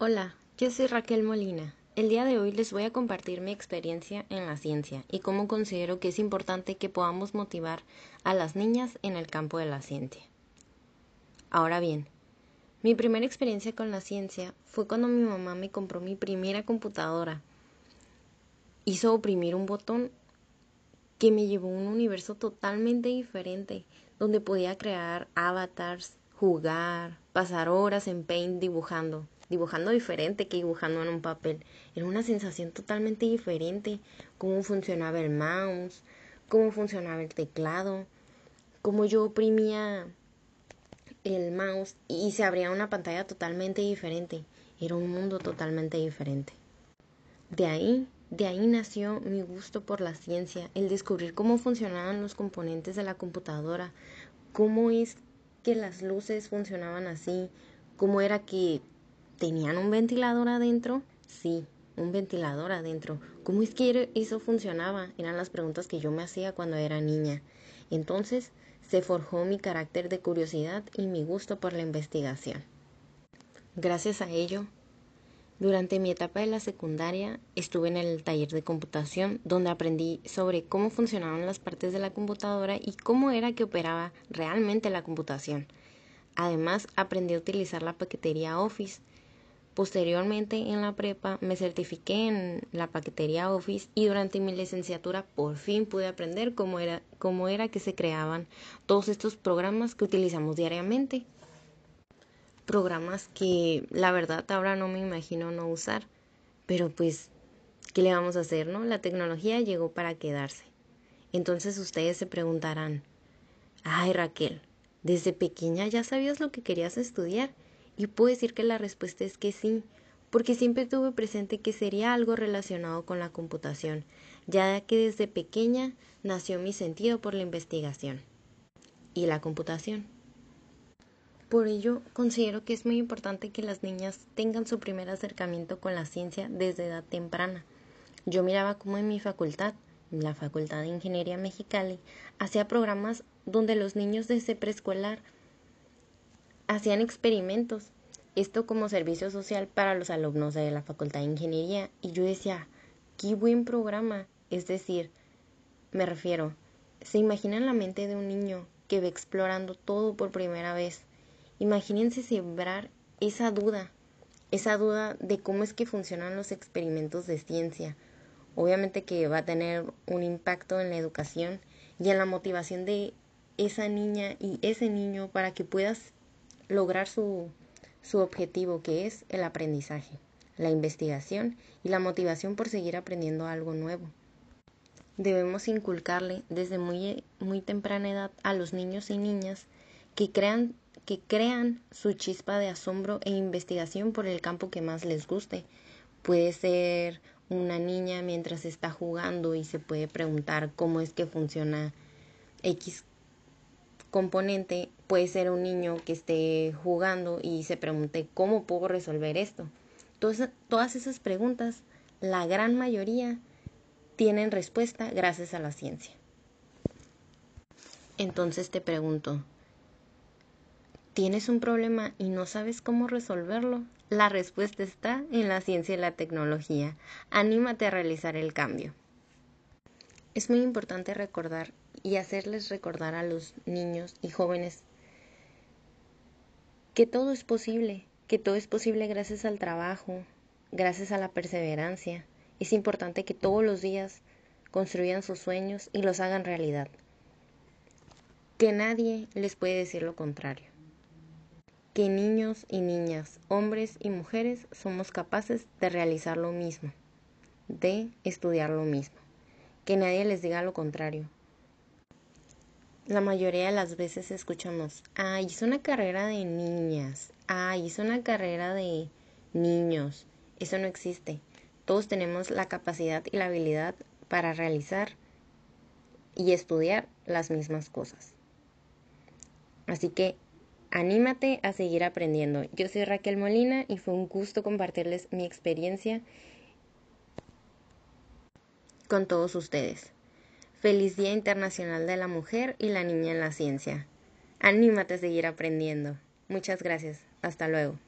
Hola, yo soy Raquel Molina. El día de hoy les voy a compartir mi experiencia en la ciencia y cómo considero que es importante que podamos motivar a las niñas en el campo de la ciencia. Ahora bien, mi primera experiencia con la ciencia fue cuando mi mamá me compró mi primera computadora. Hizo oprimir un botón que me llevó a un universo totalmente diferente, donde podía crear avatars, jugar, pasar horas en Paint dibujando dibujando diferente que dibujando en un papel. Era una sensación totalmente diferente. Cómo funcionaba el mouse, cómo funcionaba el teclado, cómo yo oprimía el mouse y se abría una pantalla totalmente diferente. Era un mundo totalmente diferente. De ahí, de ahí nació mi gusto por la ciencia, el descubrir cómo funcionaban los componentes de la computadora, cómo es que las luces funcionaban así, cómo era que ¿Tenían un ventilador adentro? Sí, un ventilador adentro. ¿Cómo es que eso funcionaba? Eran las preguntas que yo me hacía cuando era niña. Entonces se forjó mi carácter de curiosidad y mi gusto por la investigación. Gracias a ello, durante mi etapa de la secundaria estuve en el taller de computación donde aprendí sobre cómo funcionaban las partes de la computadora y cómo era que operaba realmente la computación. Además, aprendí a utilizar la paquetería Office Posteriormente en la prepa me certifiqué en la paquetería Office y durante mi licenciatura por fin pude aprender cómo era, cómo era que se creaban todos estos programas que utilizamos diariamente. Programas que la verdad ahora no me imagino no usar, pero pues, ¿qué le vamos a hacer, no? La tecnología llegó para quedarse. Entonces ustedes se preguntarán, ay Raquel, desde pequeña ya sabías lo que querías estudiar y puedo decir que la respuesta es que sí, porque siempre tuve presente que sería algo relacionado con la computación, ya que desde pequeña nació mi sentido por la investigación y la computación. Por ello, considero que es muy importante que las niñas tengan su primer acercamiento con la ciencia desde edad temprana. Yo miraba cómo en mi facultad, la Facultad de Ingeniería Mexicali, hacía programas donde los niños desde preescolar hacían experimentos, esto como servicio social para los alumnos de la Facultad de Ingeniería, y yo decía, qué buen programa, es decir, me refiero, se imaginan la mente de un niño que ve explorando todo por primera vez. Imagínense sembrar esa duda, esa duda de cómo es que funcionan los experimentos de ciencia. Obviamente que va a tener un impacto en la educación y en la motivación de esa niña y ese niño para que puedas lograr su, su objetivo, que es el aprendizaje, la investigación y la motivación por seguir aprendiendo algo nuevo. Debemos inculcarle desde muy, muy temprana edad a los niños y niñas que crean, que crean su chispa de asombro e investigación por el campo que más les guste. Puede ser una niña mientras está jugando y se puede preguntar cómo es que funciona X componente puede ser un niño que esté jugando y se pregunte cómo puedo resolver esto. Todas esas preguntas, la gran mayoría tienen respuesta gracias a la ciencia. Entonces te pregunto, ¿tienes un problema y no sabes cómo resolverlo? La respuesta está en la ciencia y la tecnología. Anímate a realizar el cambio. Es muy importante recordar y hacerles recordar a los niños y jóvenes que todo es posible, que todo es posible gracias al trabajo, gracias a la perseverancia. Es importante que todos los días construyan sus sueños y los hagan realidad. Que nadie les puede decir lo contrario. Que niños y niñas, hombres y mujeres somos capaces de realizar lo mismo, de estudiar lo mismo. Que nadie les diga lo contrario, la mayoría de las veces escuchamos, ay, es una carrera de niñas, ay, es una carrera de niños. Eso no existe. Todos tenemos la capacidad y la habilidad para realizar y estudiar las mismas cosas. Así que anímate a seguir aprendiendo. Yo soy Raquel Molina y fue un gusto compartirles mi experiencia con todos ustedes. Feliz Día Internacional de la Mujer y la Niña en la Ciencia. Anímate a seguir aprendiendo. Muchas gracias. Hasta luego.